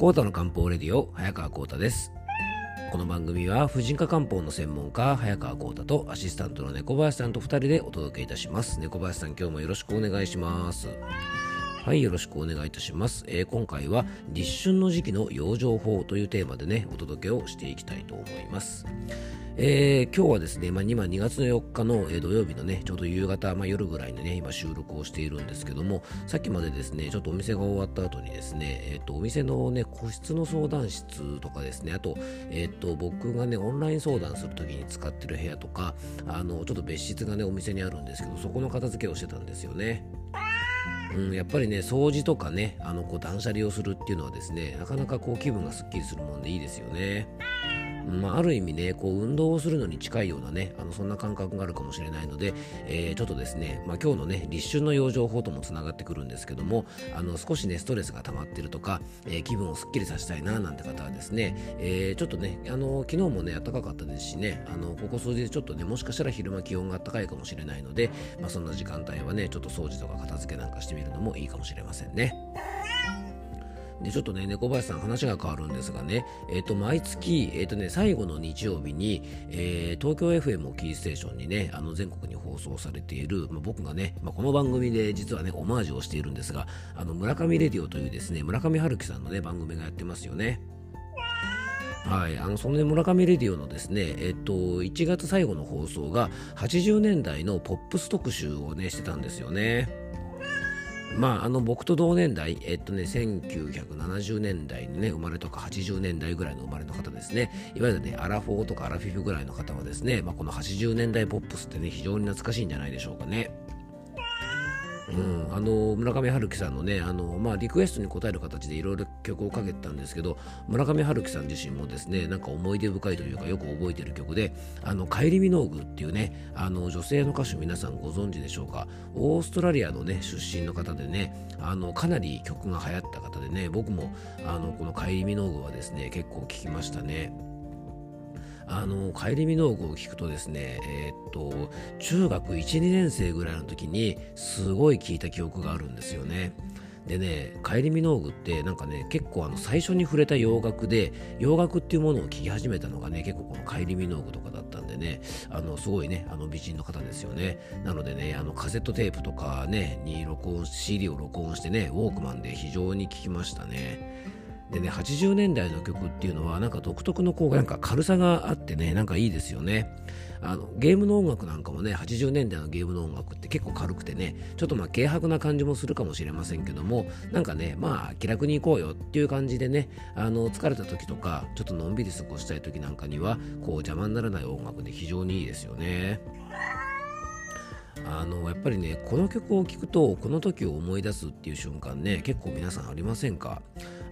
コータの漢方レディオ早川コータです。この番組は婦人科漢方の専門家早川コータとアシスタントの猫林さんと2人でお届けいたします。猫林さん今日もよろしくお願いします。はいよろしくお願いいたします、えー、今回は立春の時期の養生法というテーマでねお届けをしていきたいと思いますえー、今日はですね、まあ、今2月の4日の、えー、土曜日のね、ちょうど夕方、まあ、夜ぐらいにね、今収録をしているんですけども、さっきまでですね、ちょっとお店が終わった後にですね、えっ、ー、と、お店のね、個室の相談室とかですね、あと、えっ、と、僕がね、オンライン相談するときに使ってる部屋とか、あの、ちょっと別室がね、お店にあるんですけど、そこの片付けをしてたんですよね。うん、やっぱりね掃除とかねあのこう断捨離をするっていうのはですねなかなかこう気分がすっきりするもんでいいですよね。まあ、ある意味ね、こう運動をするのに近いようなね、あのそんな感覚があるかもしれないので、えー、ちょっとですね、まあ、今日のね、立春の養生法ともつながってくるんですけども、あの少しね、ストレスが溜まってるとか、えー、気分をすっきりさせたいななんて方はですね、えー、ちょっとね、あの昨日もね、暖かかったですしね、あのここ数日ちょっとね、もしかしたら昼間気温が暖かいかもしれないので、まあ、そんな時間帯はね、ちょっと掃除とか片付けなんかしてみるのもいいかもしれませんね。で、ちょっとね、猫林さん話が変わるんですがね、えっ、ー、と、毎月、えっ、ー、とね、最後の日曜日に、えー、東京 FM をキーステーションにね、あの、全国に放送されている、まあ、僕がね、まあ、この番組で実はね、オマージュをしているんですが、あの、村上レディオというですね、村上春樹さんのね、番組がやってますよね。はい、あのその、ね、村上レディオのですね、えっと、1月最後の放送が80年代のポップス特集をねしてたんですよね。まあ、あの僕と同年代、えっとね、1970年代にね、生まれとか80年代ぐらいの生まれの方ですね、いわゆるね、アラフォーとかアラフィフぐらいの方はですね、まあ、この80年代ポップスってね、非常に懐かしいんじゃないでしょうかね。うん、あの村上春樹さんのねあの、まあ、リクエストに応える形でいろいろ曲をかけてたんですけど村上春樹さん自身もですねなんか思い出深いというかよく覚えてる曲で「あの帰りミノーグ」っていうねあの女性の歌手皆さんご存知でしょうかオーストラリアのね出身の方でねあのかなり曲が流行った方でね僕もあのこの「帰りミノーグ」はですね結構聴きましたね。あの帰り見農具を聞くとですね、えー、っと中学1、2年生ぐらいの時にすごい聞いた記憶があるんですよね。でね、帰り見農具ってなんかね、結構あの最初に触れた洋楽で、洋楽っていうものを聴き始めたのがね、結構この帰り見農具とかだったんでね、あの、すごいね、あの美人の方ですよね。なのでね、あのカセットテープとかね、に録音、CD を録音してね、ウォークマンで非常に聴きましたね。でね80年代の曲っていうのはなんか独特のこうなんか軽さがあってねなんかいいですよね。あのゲームの音楽なんかもね80年代のゲームの音楽って結構軽くてねちょっとまあ軽薄な感じもするかもしれませんけどもなんかねまあ気楽に行こうよっていう感じでねあの疲れた時とかちょっとのんびり過ごしたい時なんかにはこう邪魔にならない音楽で非常にいいですよね。あのやっぱりねこの曲を聴くとこの時を思い出すっていう瞬間ね結構皆さんありませんか？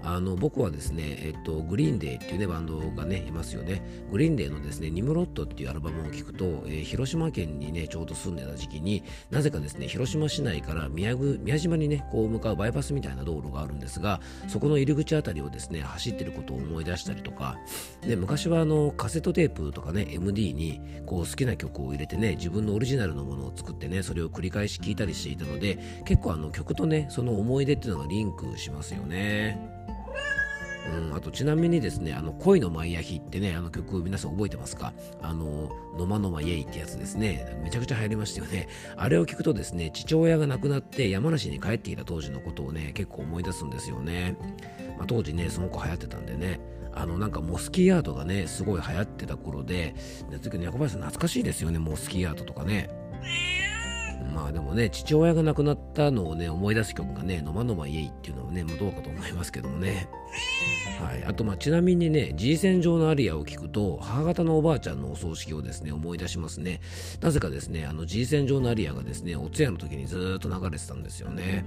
あの僕はですね、えっと、グリーンデーっていうね、バンドがね、いますよね。グリーンデーのですね、ニムロットっていうアルバムを聴くと、えー、広島県にね、ちょうど住んでた時期になぜかですね、広島市内から宮宮島にね、こう向かうバイパスみたいな道路があるんですが、そこの入り口あたりをですね、走ってることを思い出したりとか、で昔はあのカセットテープとかね、MD にこう好きな曲を入れてね、自分のオリジナルのものを作ってね、それを繰り返し聴いたりしていたので、結構あの曲とね、その思い出っていうのがリンクしますよね。うん、あとちなみにですね、あの恋のマイヤヒってね、あの曲皆さん覚えてますか？あの、のまのまイエイってやつですね。めちゃくちゃ流行りましたよね。あれを聞くとですね、父親が亡くなって山梨に帰ってきた当時のことをね、結構思い出すんですよね。まあ、当時ね、その子流行ってたんでね。あのなんかモスキーアートがね、すごい流行ってた頃で、で特に小林さん懐かしいですよね、モスキーアートとかね。まあでもね、父親が亡くなったのをね、思い出す曲がね、のまのまイエイっていうのはね、もうどうかと思いますけどもね。はい。あと、まあちなみにね、G 線上のアリアを聞くと、母方のおばあちゃんのお葬式をですね、思い出しますね。なぜかですね、あの G 線上のアリアがですね、お通夜の時にずっと流れてたんですよね。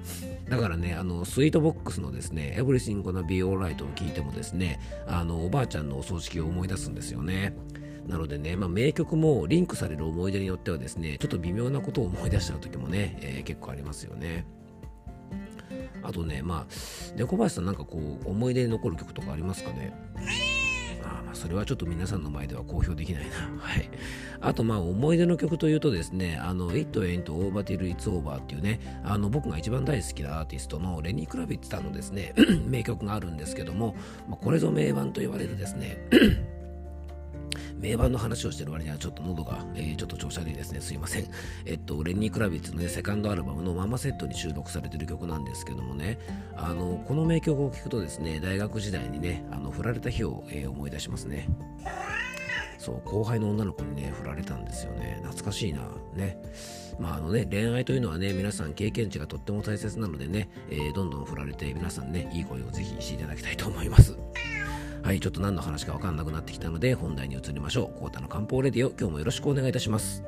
だからね、あの、スイートボックスのですね、Everything Gonna Be Alright を聞いてもですね、あの、おばあちゃんのお葬式を思い出すんですよね。なのでね、まあ、名曲もリンクされる思い出によってはですね、ちょっと微妙なことを思い出しちゃう時もね、えー、結構ありますよね。あとね、まあ、猫林さんなんかこう、思い出に残る曲とかありますかね？あまあ、それはちょっと皆さんの前では公表できないな。はい。あと、まあ、思い出の曲というとですね、あの、It Ain't Over Till It's Over っていうね、あの、僕が一番大好きなアーティストのレニー・クラビッツさんのですね、名曲があるんですけども、まあ、これぞ名盤と言われるですね、名盤の話をしてる割にはちょっと喉が、えー、ちょっと調子悪いですね。すいません。えっと、レンニー・クラビッツのね、セカンドアルバムのママセットに収録されてる曲なんですけどもね、あの、この名曲を聴くとですね、大学時代にね、あの、振られた日を、えー、思い出しますね。そう、後輩の女の子にね、振られたんですよね。懐かしいな。ね。まああのね、恋愛というのはね、皆さん経験値がとっても大切なのでね、えー、どんどん振られて、皆さんね、いい声をぜひしていただきたいと思います。はい、ちょっと何の話か分かんなくなってきたので本題に移りましょう。コータの漢方レディオ、今日もよろしくお願いいたします。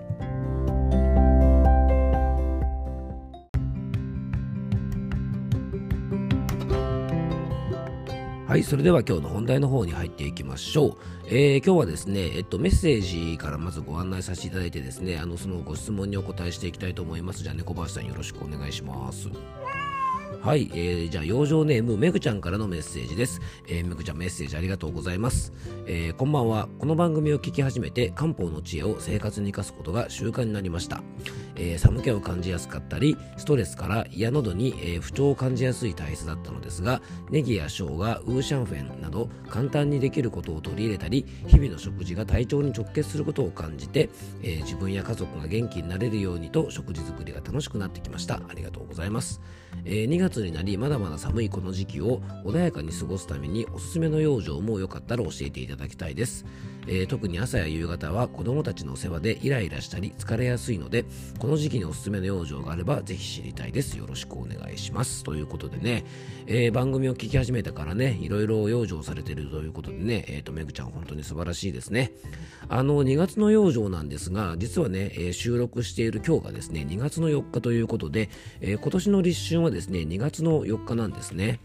はい、それでは今日の本題の方に入っていきましょう。えー、今日はですね、えっと、メッセージからまずご案内させていただいてですね、あの、そのご質問にお答えしていきたいと思います。じゃあ、猫林さんよろしくお願いします。はい、えー、じゃあ、養生ネーム、めぐちゃんからのメッセージです。えー、めぐちゃんメッセージありがとうございます。えー、こんばんは。この番組を聞き始めて、漢方の知恵を生活に生かすことが習慣になりました。えー、寒気を感じやすかったり、ストレスから胃や喉に、えー、不調を感じやすい体質だったのですが、ネギや生姜、ウーシャンフェンなど、簡単にできることを取り入れたり、日々の食事が体調に直結することを感じて、えー、自分や家族が元気になれるようにと食事作りが楽しくなってきました。ありがとうございます。え、2月になりまだまだ寒いこの時期を穏やかに過ごすためにおすすめの養生もよかったら教えていただきたいです、えー、特に朝や夕方は子供たちのお世話でイライラしたり疲れやすいのでこの時期におすすめの養生があればぜひ知りたいです。よろしくお願いします。ということでね、えー、番組を聞き始めたからねいろいろ養生されてるということでねえっ、とめぐちゃん本当に素晴らしいですね。あの2月の養生なんですが実はね、え収録している今日がですね2月の4日ということで、え今年の立春はですね2月の4日なんですね。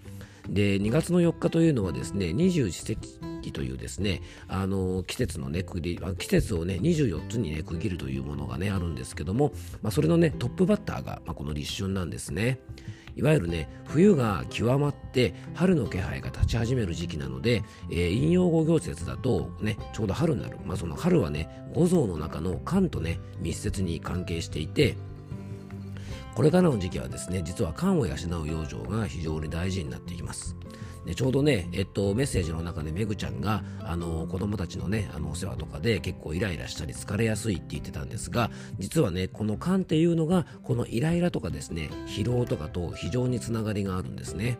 で2月の4日というのはですね二十四節気というですねあの季節のね区切り季節をね24つにね区切るというものがねあるんですけども、まあ、それのねトップバッターが、まあ、この立春なんですね。いわゆるね冬が極まって春の気配が立ち始める時期なので、えー、引用語行説だとねちょうど春になる、まあ、その春はね五臓の中の肝とね密接に関係していてこれからの時期はですね実は肝を養う養生が非常に大事になっていきますでちょうどね、えっと、メッセージの中でめぐちゃんがあの子供たちのねあのお世話とかで結構イライラしたり疲れやすいって言ってたんですが実はねこの肝っていうのがこのイライラとかですね疲労とかと非常につながりがあるんですね、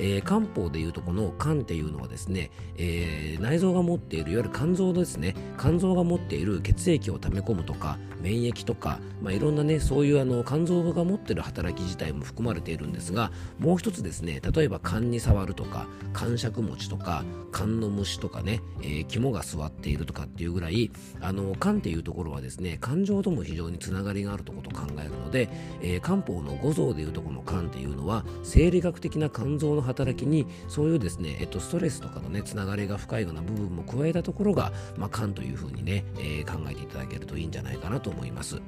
えー、漢方でいうとこの肝っていうのはですね、えー、内臓が持っているいわゆる肝臓ですね。肝臓が持っている血液を溜め込むとか免疫とか、まあ、いろんなねそういうあの肝臓が持っている働き自体も含まれているんですがもう一つですね例えば肝に触るとかか感触餅とか缶の虫とかね、えー、肝が座っているとかっていうぐらいあの肝っていうところはですね感情とも非常につながりがあるとこと考えるので、えー、漢方の五臓でいうとこの肝っていうのは生理学的な肝臓の働きにそういうですね、えっと、ストレスとかのねつながりが深いような部分も加えたところが、まあ、肝というふうにね、えー、考えていただけるといいんじゃないかなと思います。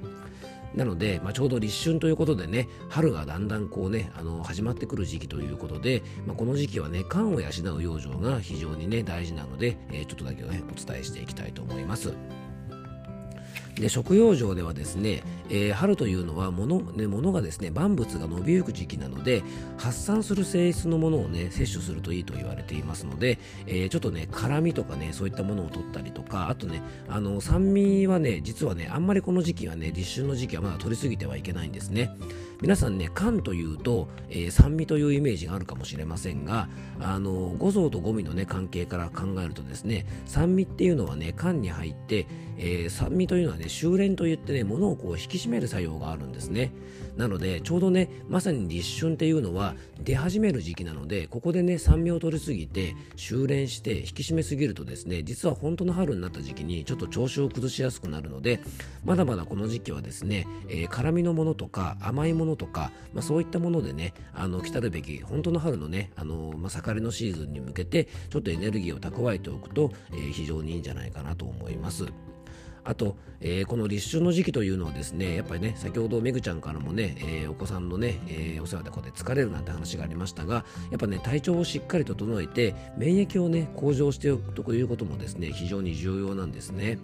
なので、まあ、ちょうど立春ということでね、春がだんだんこうね、あの始まってくる時期ということで、まあ、この時期はね、肝を養う養生が非常にね、大事なので、えー、ちょっとだけね、お伝えしていきたいと思います。で食用上ではですね、えー、春というのは物,、ね、物がですね万物が伸びゆく時期なので発散する性質のものをね摂取するといいと言われていますので、えー、ちょっとね辛みとかねそういったものを取ったりとかあとねあの酸味はね実はねあんまりこの時期はね立春の時期はまだ取りすぎてはいけないんですね。皆さんね寒というと、えー、酸味というイメージがあるかもしれませんがあの五臓と五味のね関係から考えるとですね酸味っていうのはね寒に入って、えー、酸味というのはね修練といってね物をこう引き締める作用があるんですねなのでちょうどねまさに立春っていうのは出始める時期なのでここでね酸味を取りすぎて修練して引き締めすぎるとですね実は本当の春になった時期にちょっと調子を崩しやすくなるのでまだまだこの時期はですね、えー、辛みのものとか甘いものとか、まあ、そういったものでねあの来たるべき本当の春のねあの、まあ、盛りのシーズンに向けてちょっとエネルギーを蓄えておくと、えー、非常にいいんじゃないかなと思います。あと、えー、この立春の時期というのはですねやっぱりね先ほどめぐちゃんからもね、えー、お子さんのね、えー、お世話でこうやって疲れるなんて話がありましたがやっぱね体調をしっかり整えて免疫をね向上しておくということもですね非常に重要なんですね。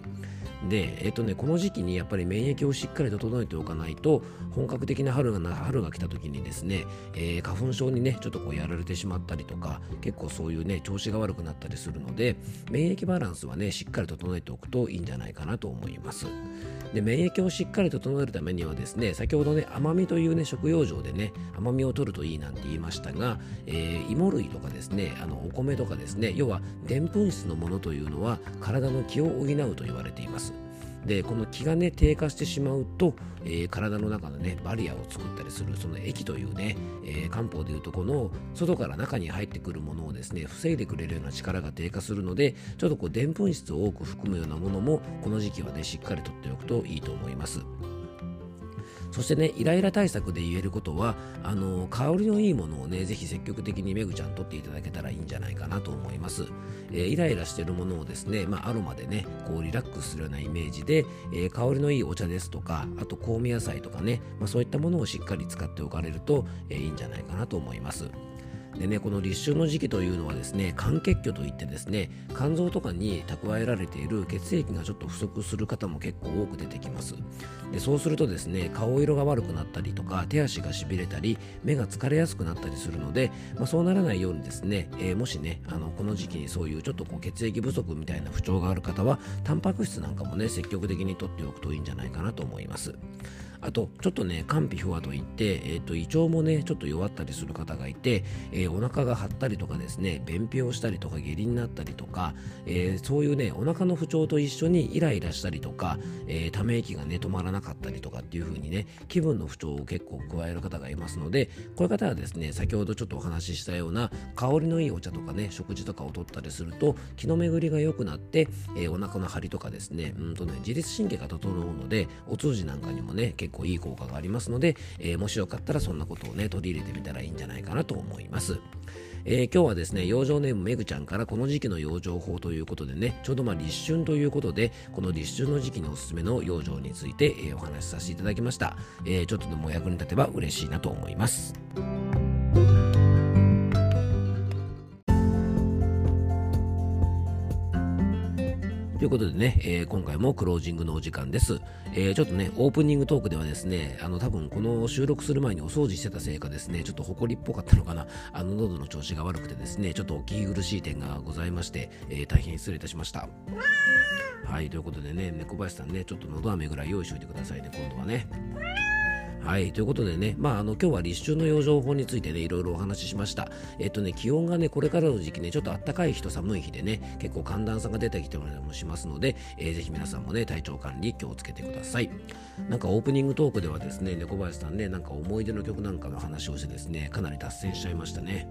で、えっとね、この時期にやっぱり免疫をしっかり整えておかないと本格的な春が春が来た時にですね、えー、花粉症にねちょっとこうやられてしまったりとか結構そういうね調子が悪くなったりするので免疫バランスはねしっかり整えておくといいんじゃないかなと思います。で免疫をしっかり整えるためにはですね先ほどね甘みというね食用状でね甘みを取るといいなんて言いましたが、えー、芋類とかですねあのお米とかですね要はでんぷん質のものというのは体の気を補うと言われています。でこの気がね低下してしまうと、えー、体の中のねバリアを作ったりするその液というね、えー、漢方でいうとこの外から中に入ってくるものをですね防いでくれるような力が低下するのでちょっとこうでんぷん質を多く含むようなものもこの時期はねしっかりとっておくといいと思います。そしてねイライラ対策で言えることはあの香りのいいものをねぜひ積極的にめぐちゃんとっていただけたらいいんじゃないかなと思います、えー、イライラしてるものをですね、まあ、アロマでねこうリラックスするようなイメージで、えー、香りのいいお茶ですとかあと香味野菜とかね、まあ、そういったものをしっかり使っておかれると、えー、いいんじゃないかなと思います。でねこの立春の時期というのはですね肝血虚といってですね肝臓とかに蓄えられている血液がちょっと不足する方も結構多く出てきます。でそうするとですね顔色が悪くなったりとか手足がしびれたり目が疲れやすくなったりするので、まあ、そうならないようにですね、えー、もしねあのこの時期にそういうちょっとこう血液不足みたいな不調がある方はタンパク質なんかもね積極的にとっておくといいんじゃないかなと思います。あと、ちょっとね、肝脾不和といって、え、ー、と、胃腸もね、ちょっと弱ったりする方がいて、えー、お腹が張ったりとかですね、便秘をしたりとか、下痢になったりとか、えー、そういうね、お腹の不調と一緒にイライラしたりとか、えため息がね、止まらなかったりとかっていう風にね、気分の不調を結構加える方がいますので、こういう方はですね、先ほどちょっとお話ししたような、香りのいいお茶とかね、食事とかをとったりすると、気の巡りが良くなって、えお腹の張りとかですね、うんとね、自律神経が整うので、お通じなんかにもね、結構いい効果がありますので、えー、もしよかったらそんなことをね、取り入れてみたらいいんじゃないかなと思います。えー、今日はですね、養生ネームめぐちゃんからこの時期の養生法ということでね、ちょうどまあ立春ということで、この立春の時期におすすめの養生について、えー、お話しさせていただきました。えー、ちょっとでも役に立てば嬉しいなと思います。ということでね、えー、今回もクロージングのお時間です、えー、ちょっとね、オープニングトークではですね、あの多分この収録する前にお掃除してたせいかですね、ちょっと埃っぽかったのかな、あの喉の調子が悪くてですね、ちょっとお聞き苦しい点がございまして、えー、大変失礼いたしました。はい、ということでね、猫林さんね、ちょっと喉飴ぐらい用意しといてくださいね、今度はね。はい、ということでね、まあ、あの今日は立春の養生法についてね、いろいろお話ししました。えっとね、気温がね、これからの時期ね、ちょっと暖かい日と寒い日でね、結構寒暖差が出てきてもしますので、えー、ぜひ皆さんもね、体調管理気をつけてください。なんかオープニングトークではですね、猫林さんね、なんか思い出の曲なんかの話をしてですね、かなり脱線しちゃいましたね。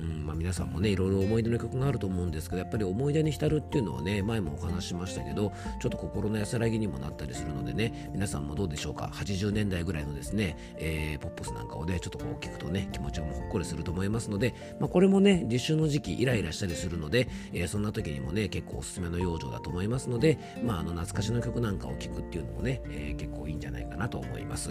うんまあ、皆さんもねいろいろ思い出の曲があると思うんですけどやっぱり思い出に浸るっていうのはね前もお話ししましたけどちょっと心の安らぎにもなったりするのでね皆さんもどうでしょうか？80年代ぐらいのですね、えー、ポップスなんかをねちょっとこう聞くとね気持ちもほっこりすると思いますので、まあ、これもね実習の時期イライラしたりするので、えー、そんな時にもね結構おすすめの養生だと思いますので、まあ、あの懐かしの曲なんかを聴くっていうのもね、えー、結構いいんじゃないかなと思います。